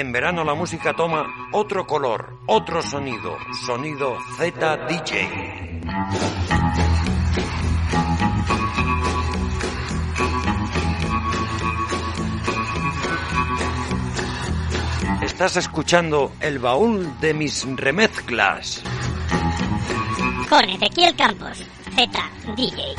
En verano la música toma otro color, otro sonido, sonido Z DJ. Estás escuchando el baúl de mis remezclas. Con Ezequiel Campos, Z DJ.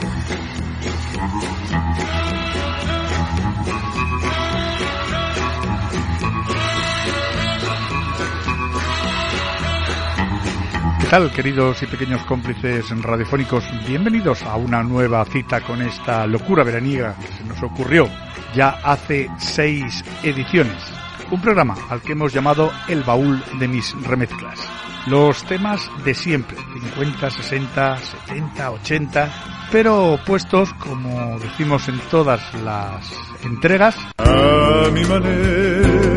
¿Qué tal, queridos y pequeños cómplices radiofónicos? Bienvenidos a una nueva cita con esta locura veraniega que se nos ocurrió ya hace seis ediciones. Un programa al que hemos llamado El Baúl de mis remezclas. Los temas de siempre, 50, 60, 70, 80, pero puestos, como decimos en todas las entregas, a mi manera.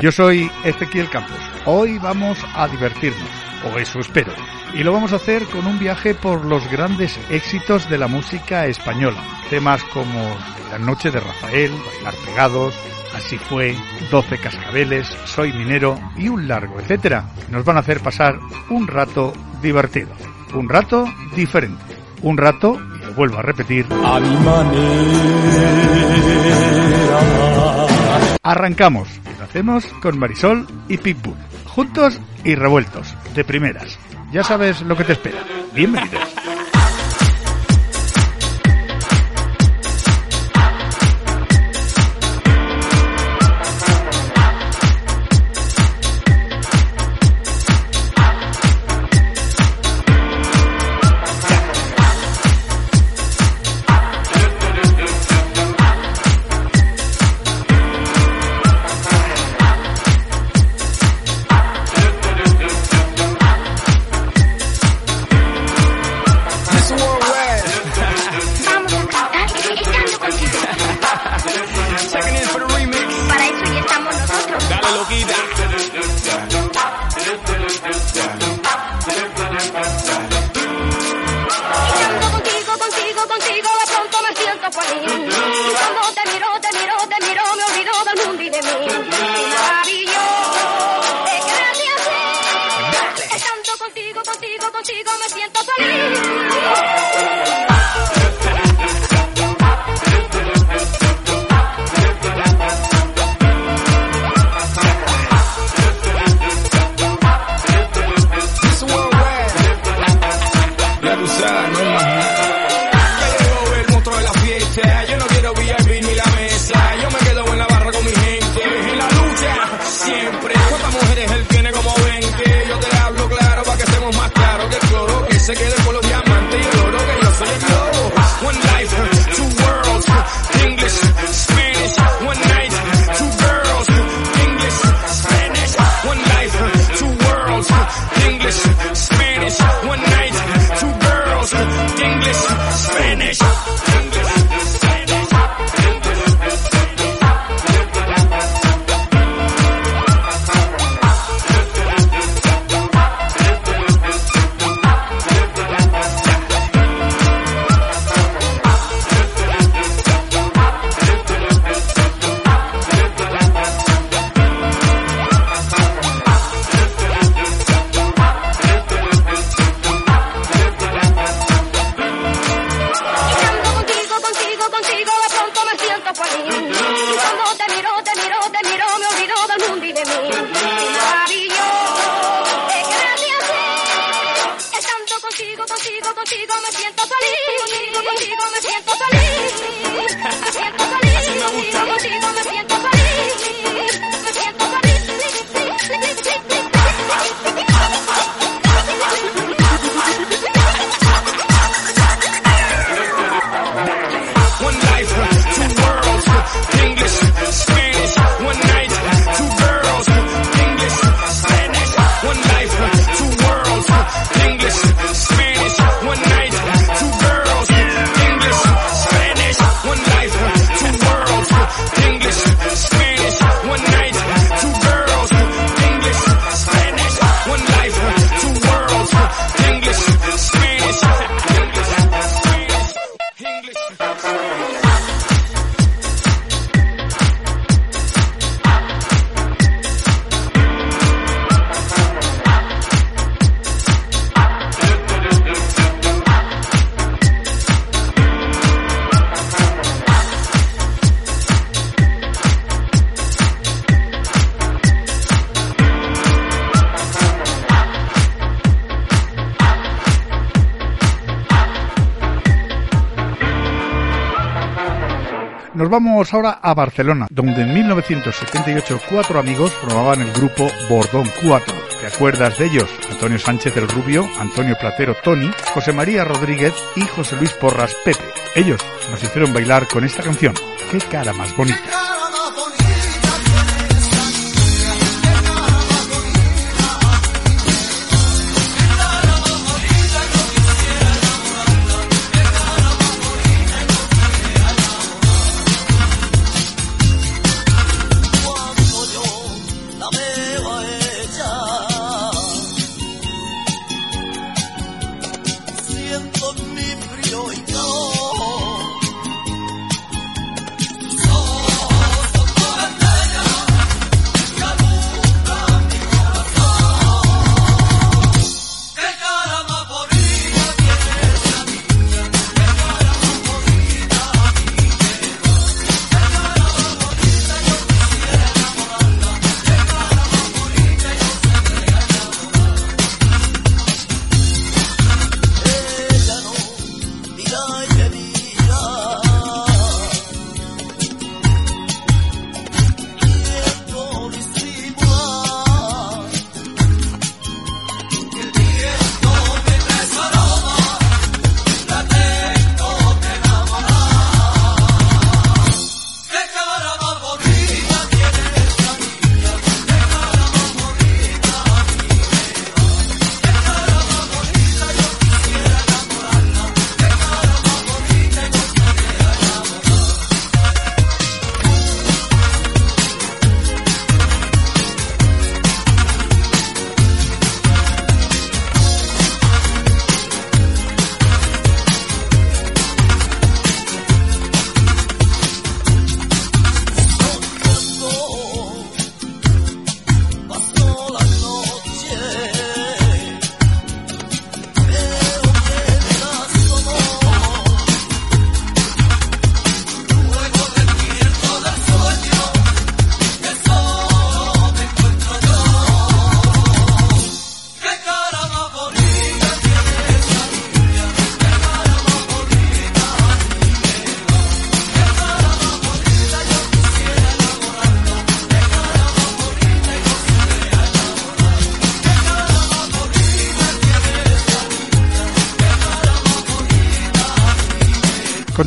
Yo soy Ezequiel Campos. Hoy vamos a divertirnos, o eso espero. Y lo vamos a hacer con un viaje por los grandes éxitos de la música española. Temas como La noche de Rafael, Bailar pegados, Así fue, 12 cascabeles, Soy minero y un largo, etcétera. Nos van a hacer pasar un rato divertido, un rato diferente, un rato, y lo vuelvo a repetir, A mi manera. Arrancamos y lo hacemos con Marisol y Pitbull, juntos y revueltos, de primeras. Ya sabes lo que te espera. Bienvenidos. Vamos ahora a Barcelona, donde en 1978 cuatro amigos formaban el grupo Bordón 4. ¿Te acuerdas de ellos? Antonio Sánchez el Rubio, Antonio Platero Tony, José María Rodríguez y José Luis Porras Pepe. Ellos nos hicieron bailar con esta canción. ¡Qué cara más bonita!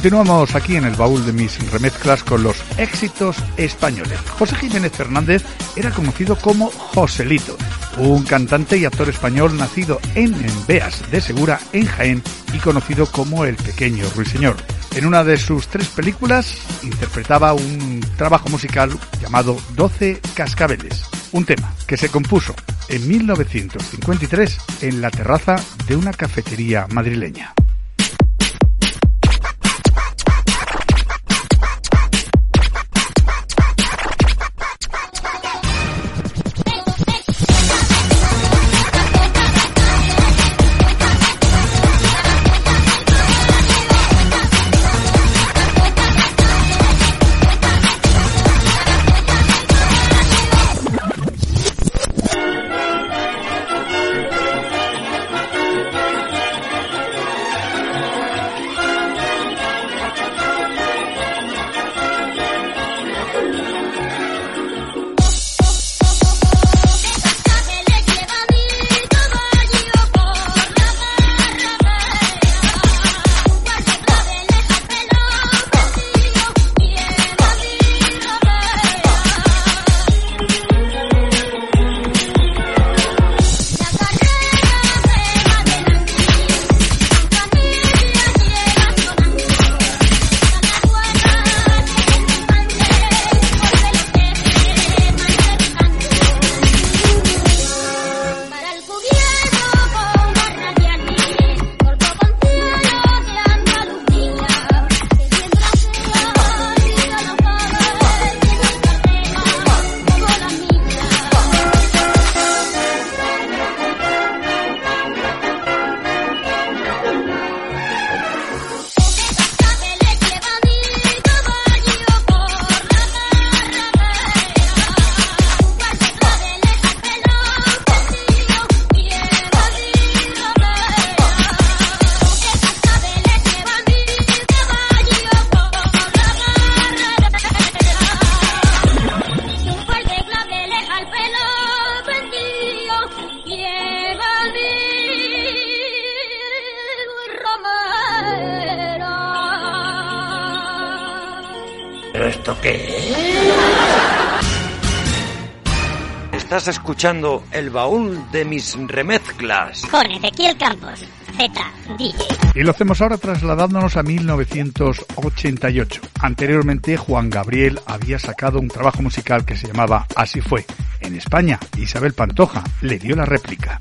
Continuamos aquí en el baúl de mis remezclas con los éxitos españoles. José Jiménez Fernández era conocido como Joselito, un cantante y actor español nacido en Enveas de Segura, en Jaén, y conocido como el pequeño ruiseñor. En una de sus tres películas interpretaba un trabajo musical llamado Doce Cascabeles, un tema que se compuso en 1953 en la terraza de una cafetería madrileña. Estás escuchando el baúl de mis remezclas. Con Ezequiel Campos, Z, DJ. Y lo hacemos ahora trasladándonos a 1988. Anteriormente, Juan Gabriel había sacado un trabajo musical que se llamaba Así fue. En España, Isabel Pantoja le dio la réplica.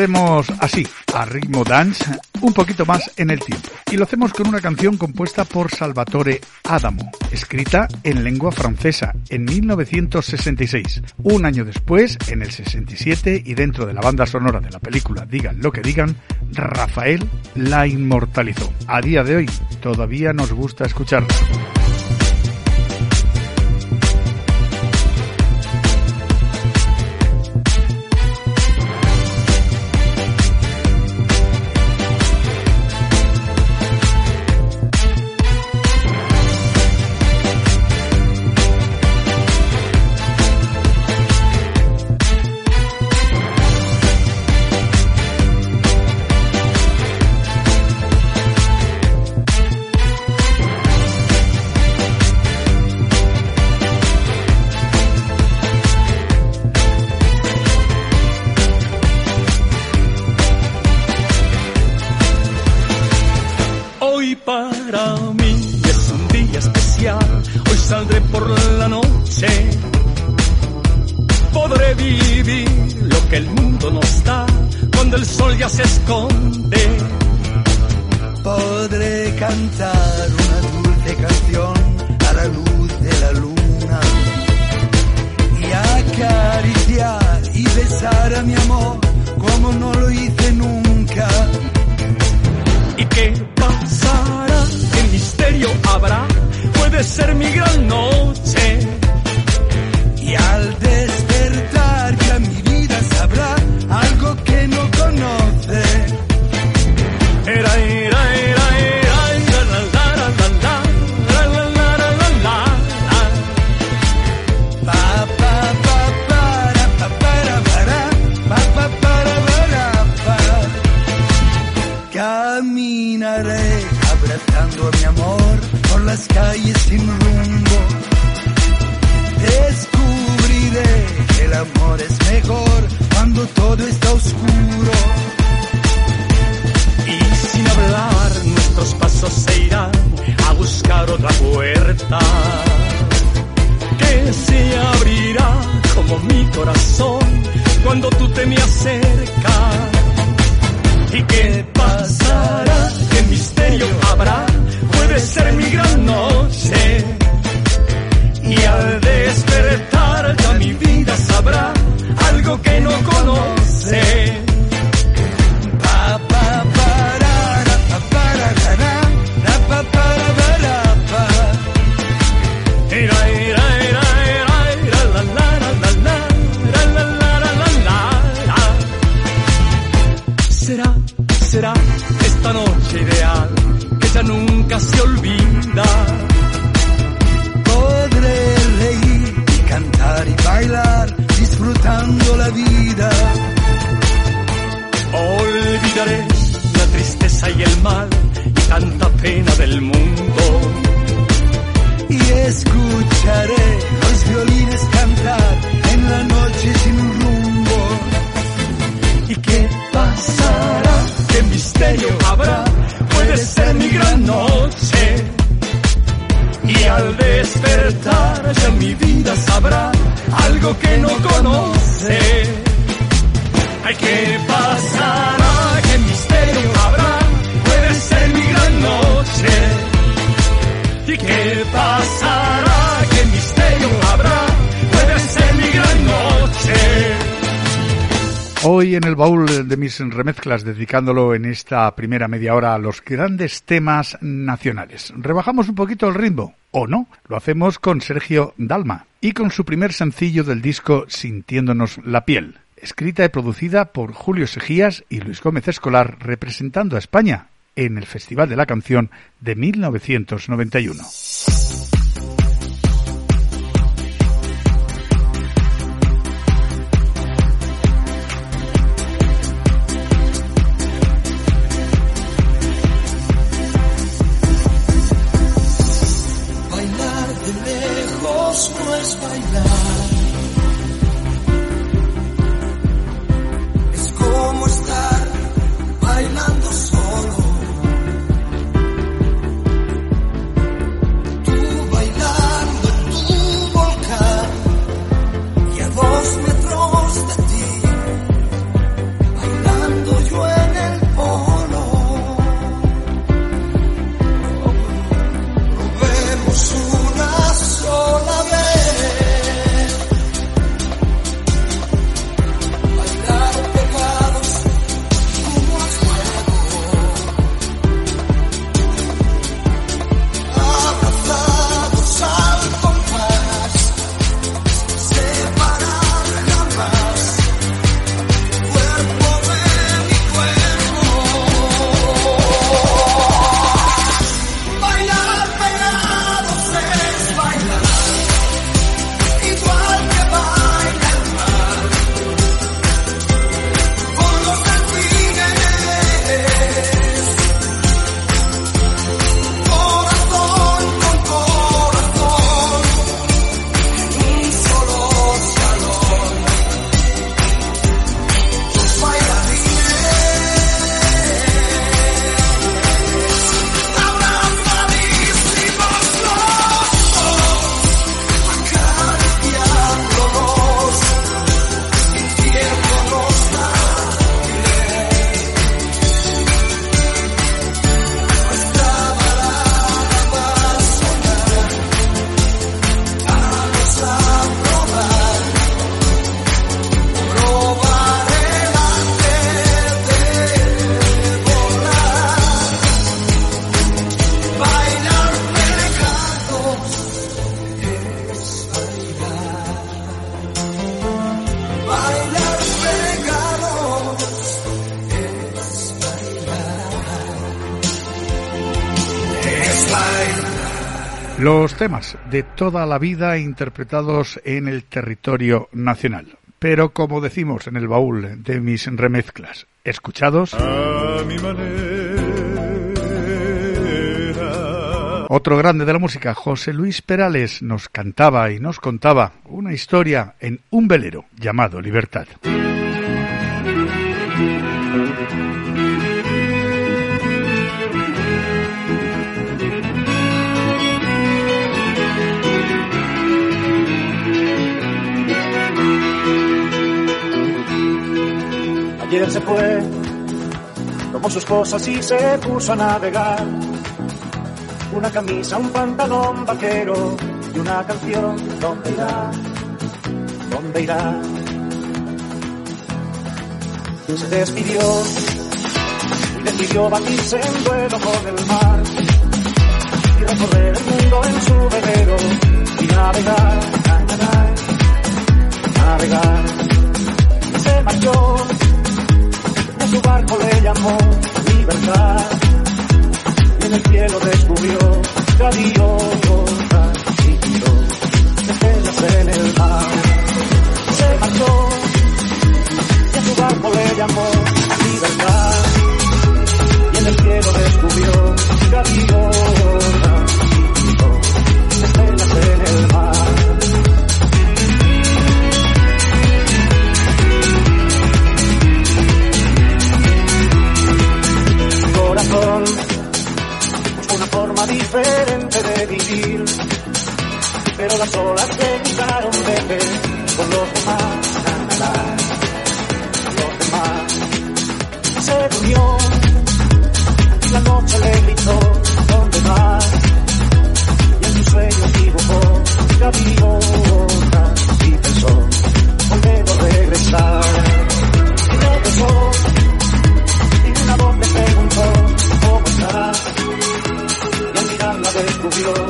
retrocedemos así, a ritmo dance, un poquito más en el tiempo. Y lo hacemos con una canción compuesta por Salvatore Adamo, escrita en lengua francesa en 1966. Un año después, en el 67, y dentro de la banda sonora de la película Digan lo que digan, Rafael la inmortalizó. A día de hoy, todavía nos gusta escucharla. qué pasará, misterio habrá, puede ser mi gran noche. ¿Y qué pasará, qué misterio habrá, puede ser mi gran noche. Hoy en el baúl de mis remezclas, dedicándolo en esta primera media hora a los grandes temas nacionales. Rebajamos un poquito el ritmo, o no, lo hacemos con Sergio Dalma y con su primer sencillo del disco Sintiéndonos la piel escrita y producida por Julio Sejías y Luis Gómez Escolar, representando a España en el Festival de la Canción de 1991. Temas de toda la vida interpretados en el territorio nacional. Pero como decimos en el baúl de mis remezclas, escuchados. A mi. Otro grande de la música, José Luis Perales, nos cantaba y nos contaba una historia en un velero llamado Libertad. Tomó sus cosas y se puso a navegar. Una camisa, un pantalón vaquero y una canción. ¿Dónde irá? ¿Dónde irá? Se despidió y decidió batirse en duelo con el mar y recorrer el mundo en su velero y navegar, navegar, navegar. Se marchó y a su barco le llamó libertad. Y en el cielo descubrió gaviotas y tiró estrellas en el mar. Se marchó. Y a su barco le llamó libertad. Y en el cielo descubrió gaviotas y tiró estrellas en el mar. Diferente de vivir. Pero las olas se quitaron de ver con los demás los demás se durmió y la noche le gritó ¿dónde vas? y en sus sueños dibujó gaviotas y You.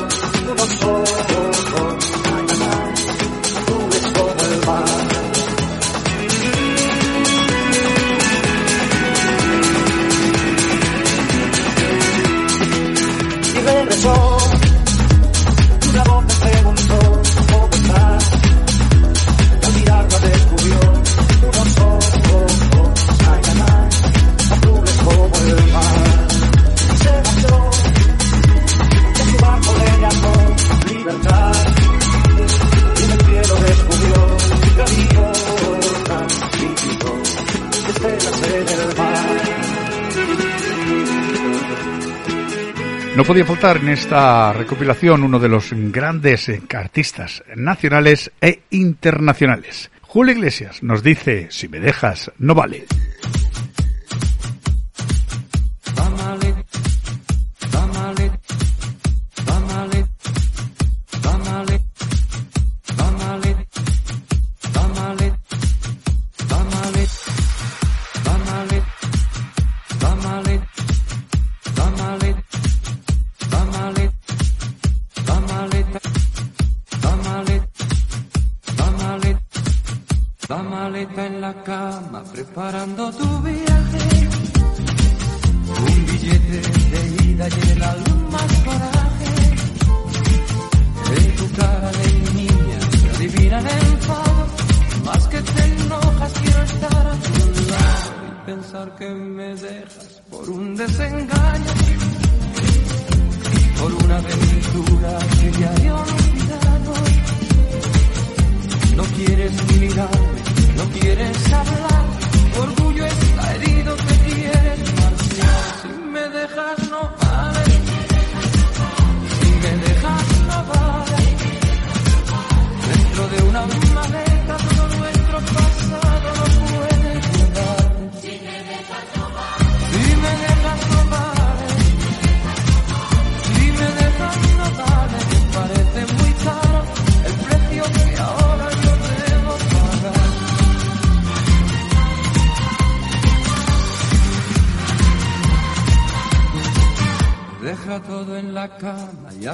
No podía faltar en esta recopilación uno de los grandes artistas nacionales e internacionales. Julio Iglesias nos dice, si me dejas, no vale.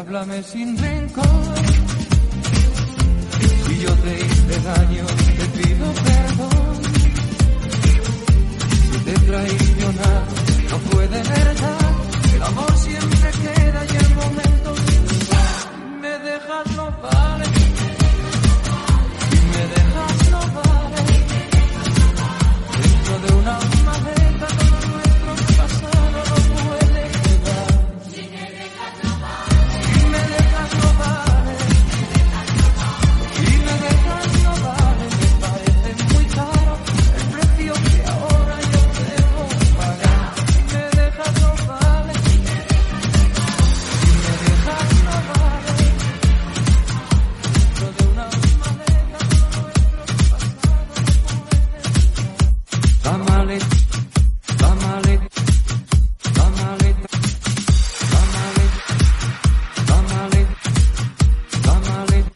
Háblame sin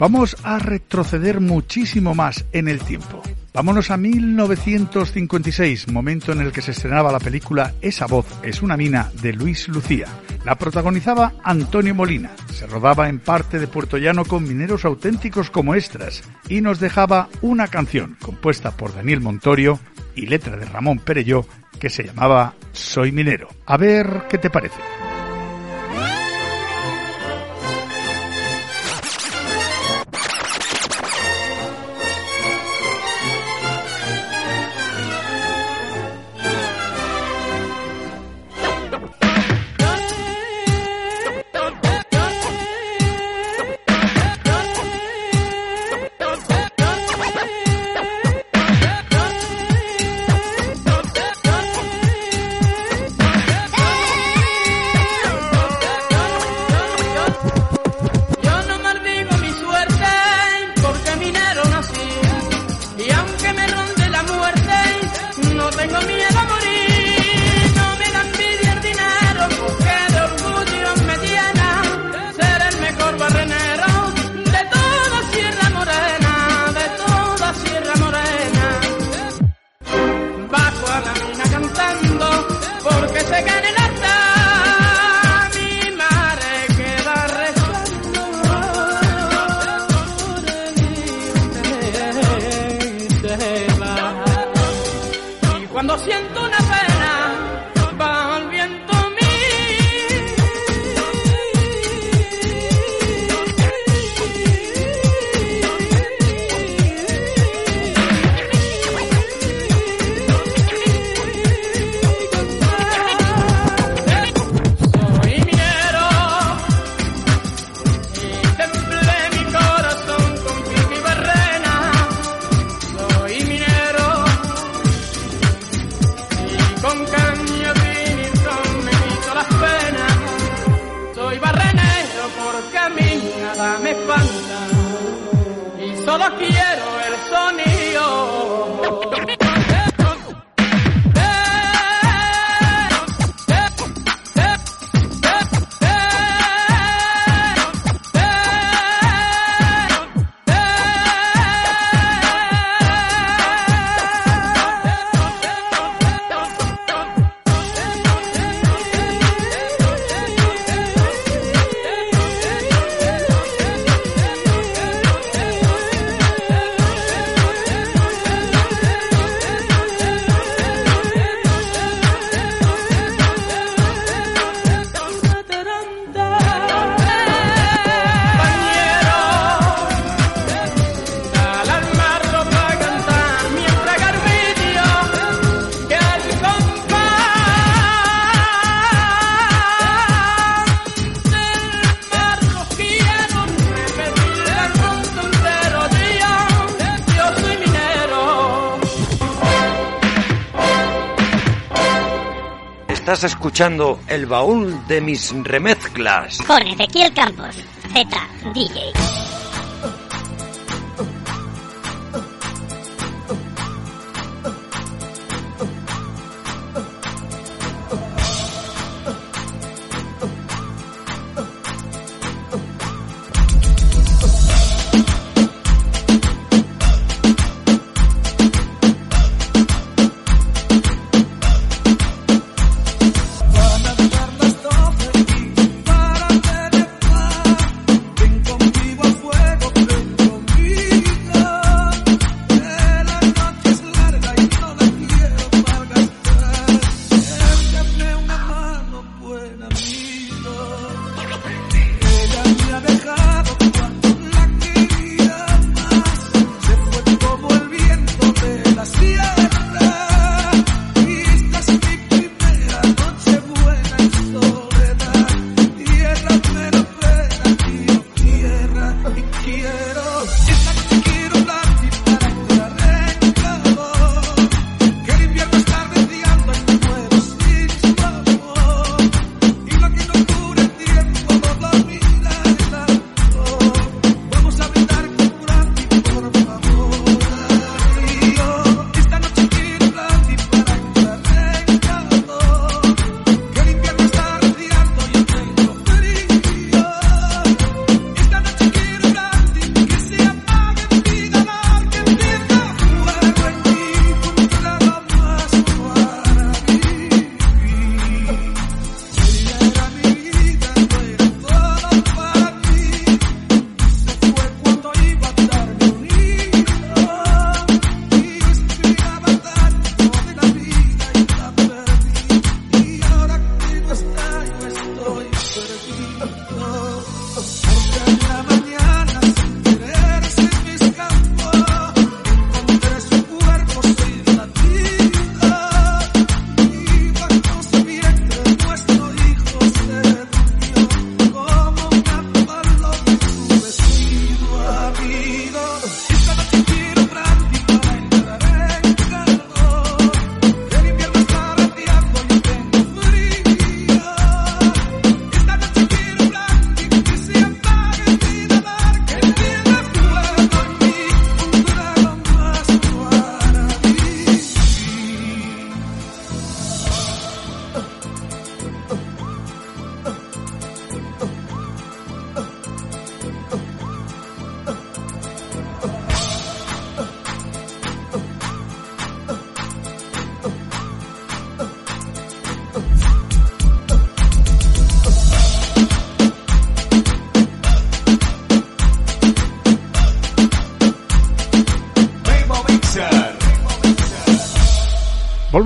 Vamos a retroceder muchísimo más en el tiempo. Vámonos a 1956, momento en el que se estrenaba la película Esa voz es una mina de Luis Lucía. La protagonizaba Antonio Molina. Se rodaba en parte de Puerto Llano con mineros auténticos como extras y nos dejaba una canción compuesta por Daniel Montorio y letra de Ramón Perelló que se llamaba Soy minero. A ver qué te parece. escuchando El Baúl de mis Remezclas. Con Ezequiel Campos, Z, DJ.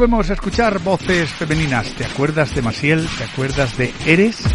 volvemos a escuchar voces femeninas. ¿Te acuerdas de Masiel? ¿Te acuerdas de Eres?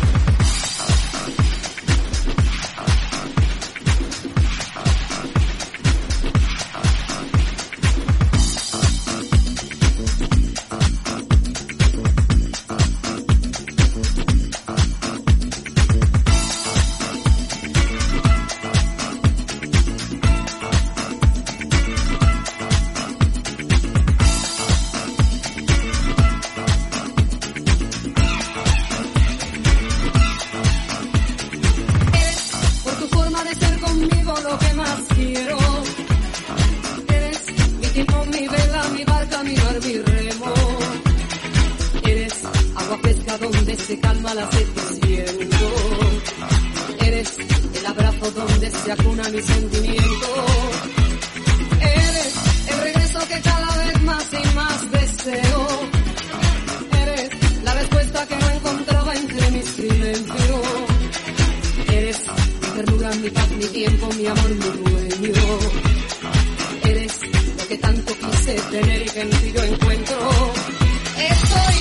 alas de. Eres el abrazo donde se acuna mi sentimiento. Eres el regreso que cada vez más y más deseo. Eres la respuesta que no encontraba entre mi silencio. Eres mi ternura, mi paz, mi tiempo, mi amor, mi dueño. Eres lo que tanto quise tener y que en ti yo encuentro. Estoy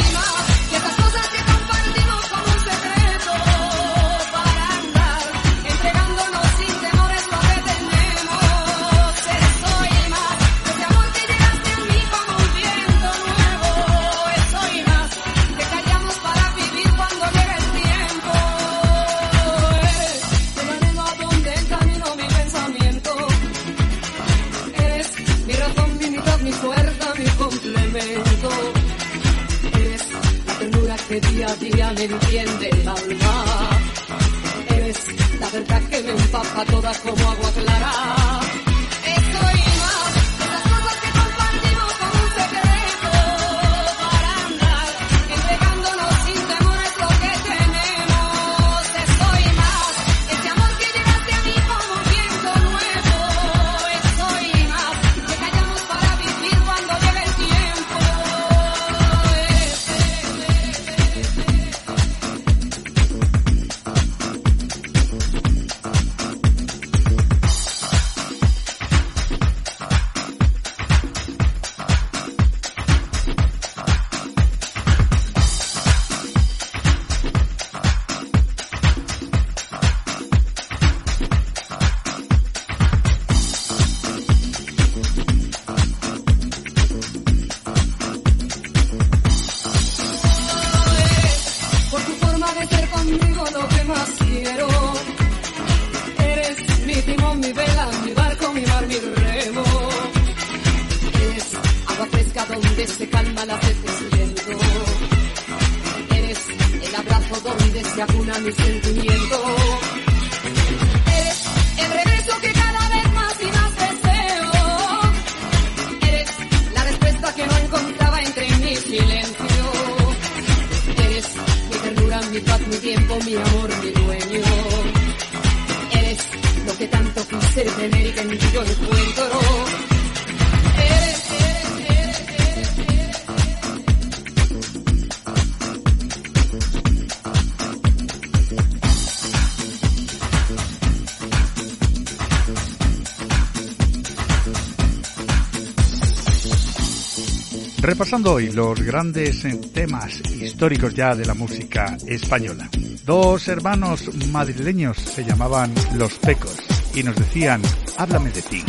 repasando hoy los grandes temas históricos ya de la música española. Dos hermanos madrileños se llamaban Los Pecos y nos decían, háblame de ti.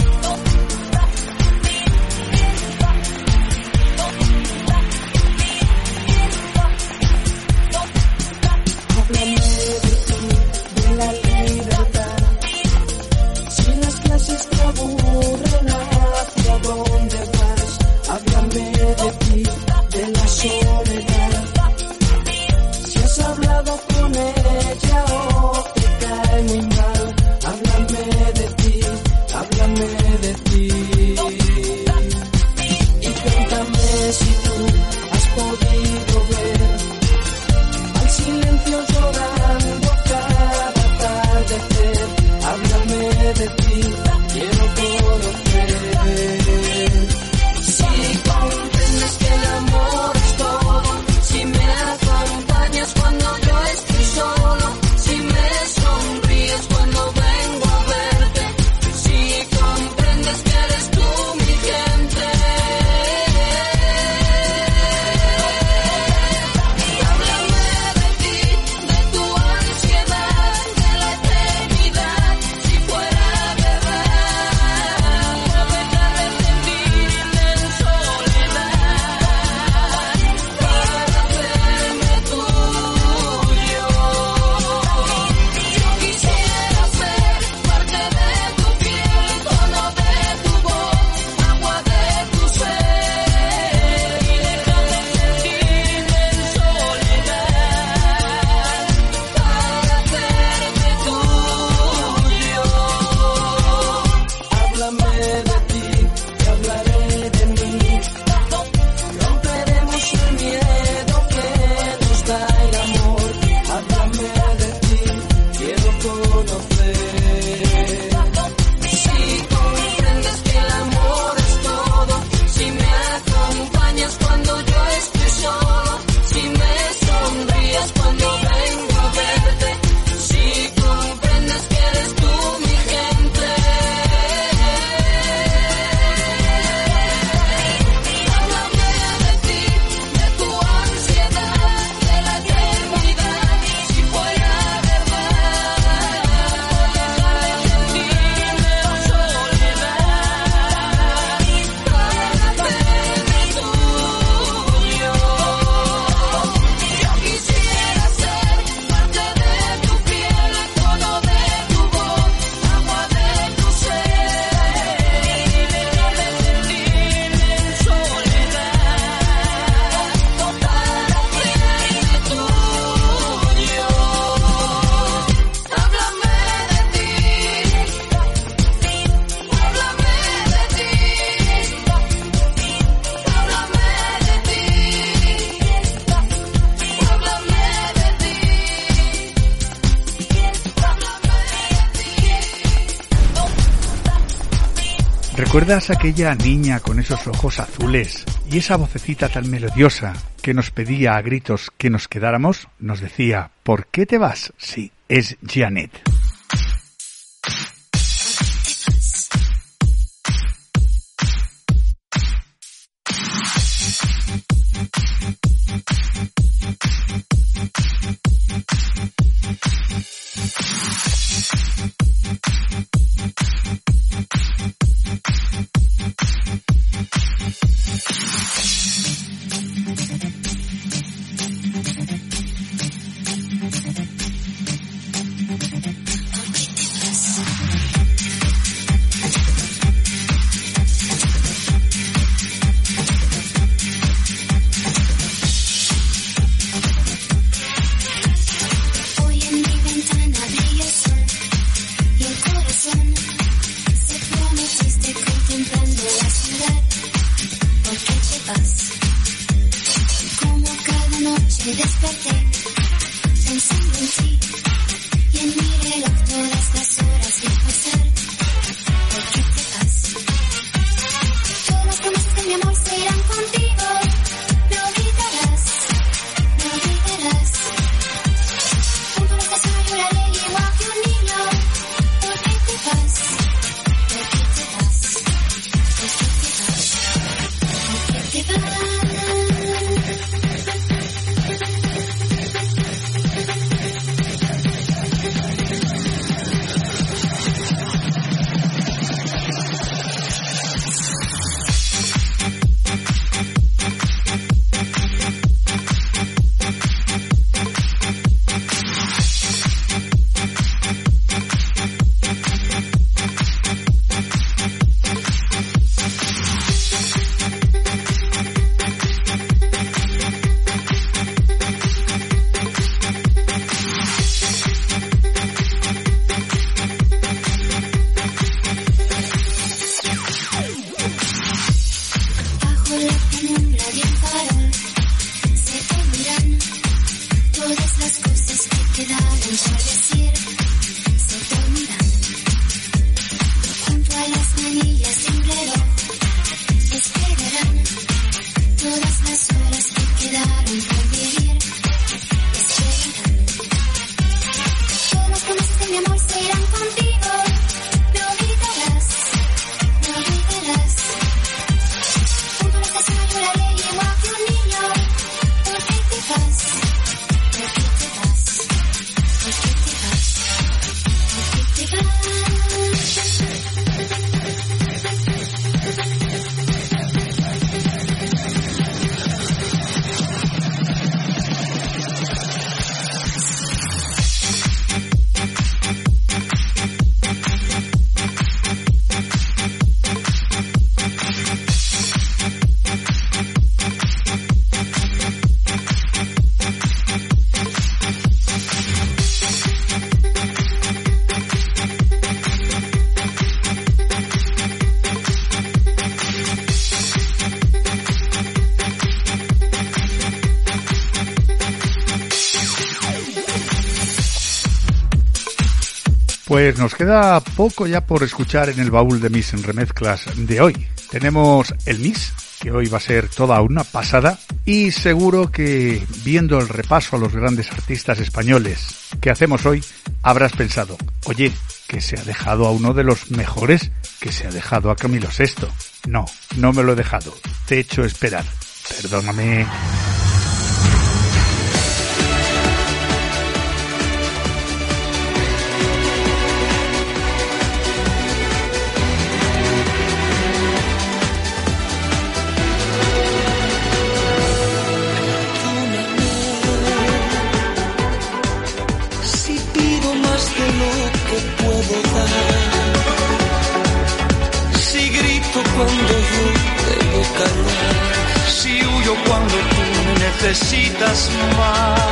conocer. ¿Recuerdas aquella niña con esos ojos azules y esa vocecita tan melodiosa que nos pedía a gritos que nos quedáramos? Nos decía, ¿por qué te vas? Sí, es Janet. Pues nos queda poco ya por escuchar en el baúl de mis remezclas de hoy. Tenemos el Miss, que hoy va a ser toda una pasada, y seguro que viendo el repaso a los grandes artistas españoles que hacemos hoy, habrás pensado, oye, que se ha dejado a uno de los mejores, que se ha dejado a Camilo VI. No, no me lo he dejado. Te he hecho esperar. Perdóname. Necesitas más,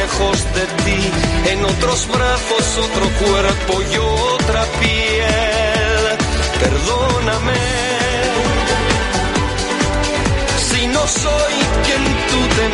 lejos de ti, en otros brazos otro cuerpo y otra piel, perdóname. Si no soy quien tú te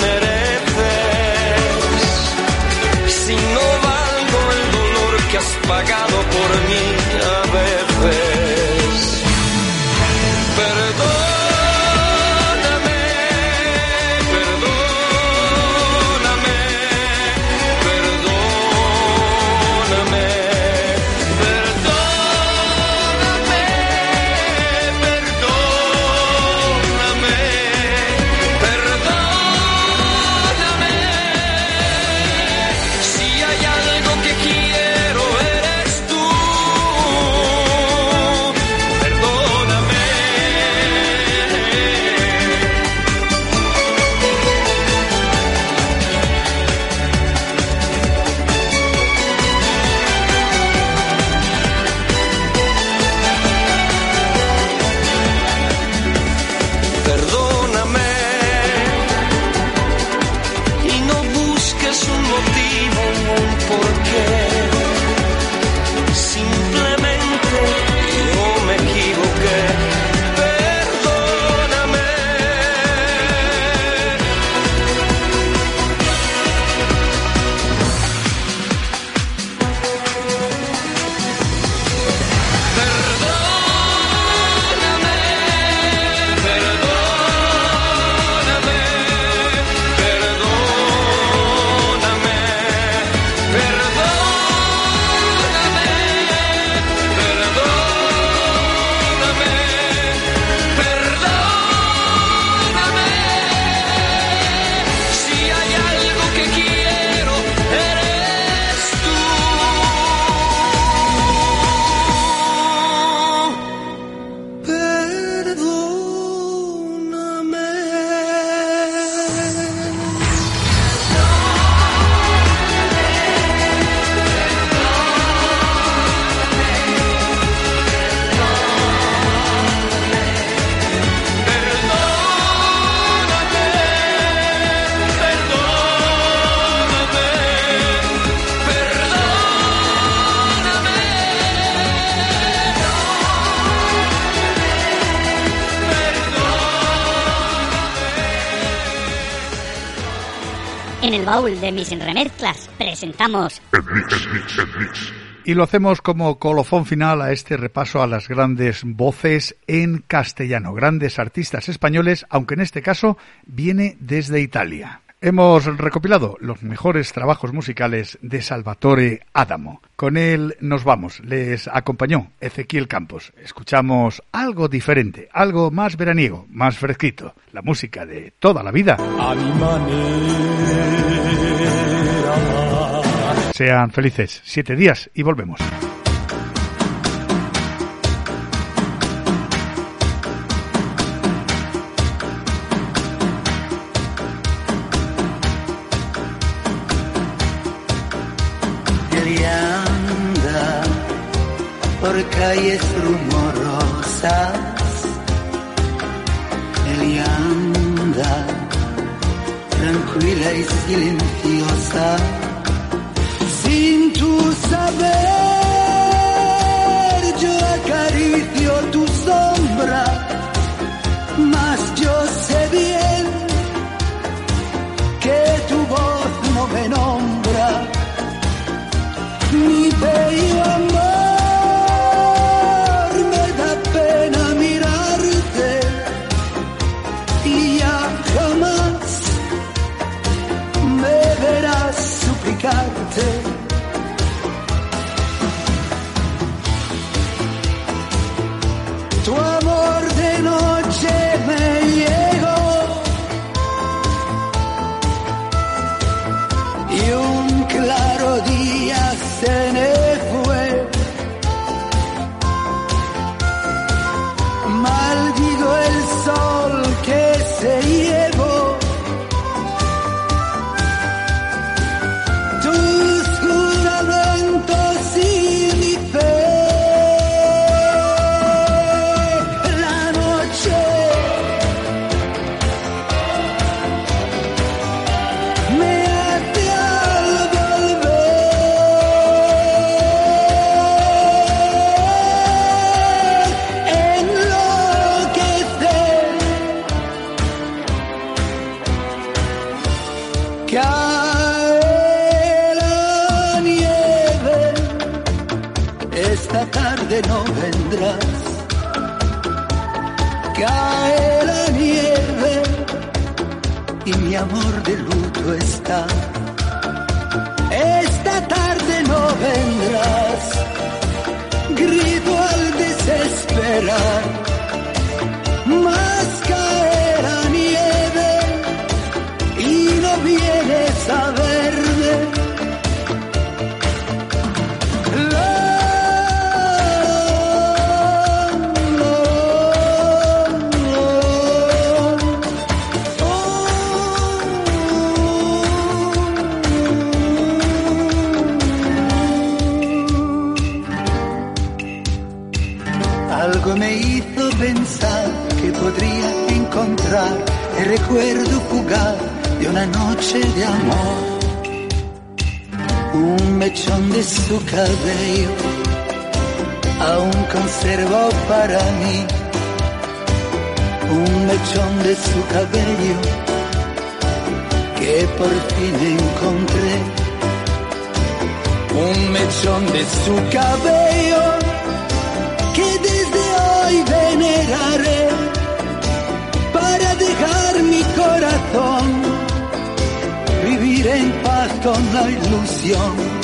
el baúl de mis remezclas presentamos Y lo hacemos como colofón final a este repaso a las grandes voces en castellano, grandes artistas españoles, aunque en este caso viene desde Italia. Hemos recopilado los mejores trabajos musicales de Salvatore Adamo. Con él nos vamos. Les acompañó Ezequiel Campos. Escuchamos algo diferente, algo más veraniego, más fresquito. La música de toda la vida. a mi manera. Sean felices. Siete días y volvemos. Por calles rumorosas. Él anda tranquila y silenciosa. Sin tu escuela. Su cabello aún conservo para mí. Un mechón de su cabello que por fin encontré. Un mechón de su cabello que desde hoy veneraré para dejar mi corazón vivir en paz con la ilusión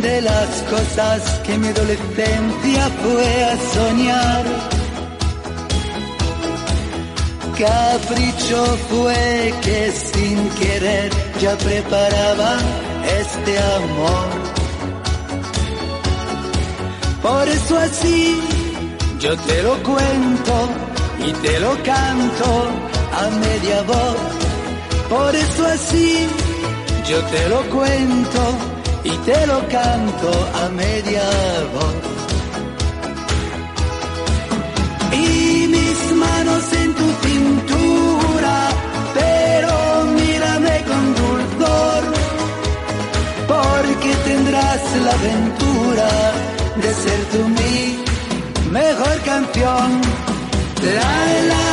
de las cosas que mi adolescencia fue a soñar. Capricho fue que sin querer ya preparaba este amor. Por eso así yo te lo cuento y te lo canto a media voz. Por eso así yo te lo cuento y te lo canto a media voz. Y mis manos en tu cintura, pero mírame con dulzor, porque tendrás la aventura de ser tú mi mejor canción. La